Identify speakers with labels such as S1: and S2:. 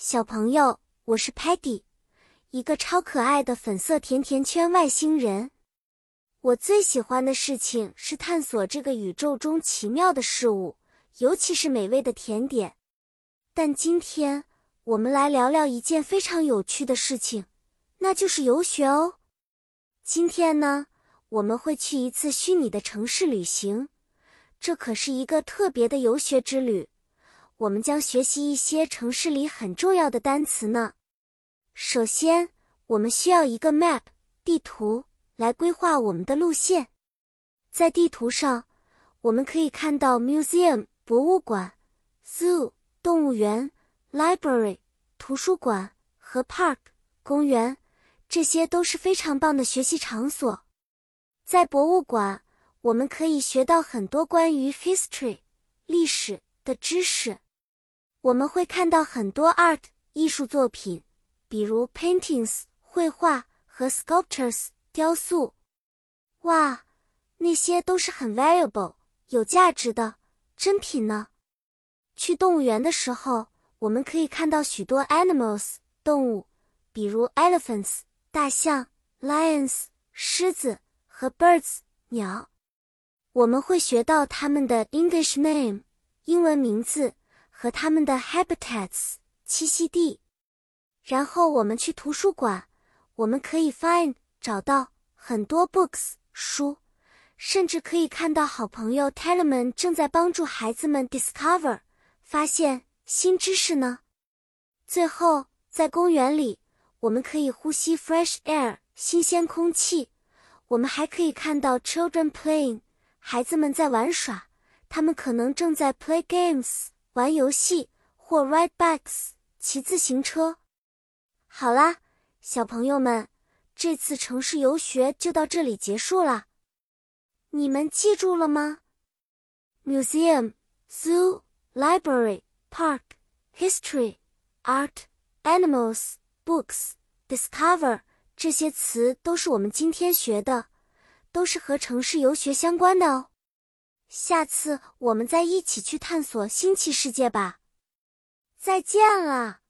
S1: 小朋友，我是 Patty，一个超可爱的粉色甜甜圈外星人。我最喜欢的事情是探索这个宇宙中奇妙的事物，尤其是美味的甜点。但今天我们来聊聊一件非常有趣的事情，那就是游学哦。今天呢，我们会去一次虚拟的城市旅行，这可是一个特别的游学之旅。我们将学习一些城市里很重要的单词呢。首先，我们需要一个 map 地图来规划我们的路线。在地图上，我们可以看到 museum 博物馆、zoo 动物园、library 图书馆和 park 公园，这些都是非常棒的学习场所。在博物馆，我们可以学到很多关于 history 历史的知识。我们会看到很多 art 艺术作品，比如 paintings 绘画和 sculptures 雕塑。哇，那些都是很 valuable 有价值的珍品呢。去动物园的时候，我们可以看到许多 animals 动物，比如 elephants 大象、lions 狮子和 birds 鸟。我们会学到它们的 English name 英文名字。和他们的 habitats 栖息地，然后我们去图书馆，我们可以 find 找到很多 books 书，甚至可以看到好朋友 Tellerman 正在帮助孩子们 discover 发现新知识呢。最后，在公园里，我们可以呼吸 fresh air 新鲜空气，我们还可以看到 children playing 孩子们在玩耍，他们可能正在 play games。玩游戏或 ride bikes 骑自行车。好啦，小朋友们，这次城市游学就到这里结束了。你们记住了吗？Museum, zoo, library, park, history, art, animals, books, discover 这些词都是我们今天学的，都是和城市游学相关的哦。下次我们再一起去探索新奇世界吧！再见了。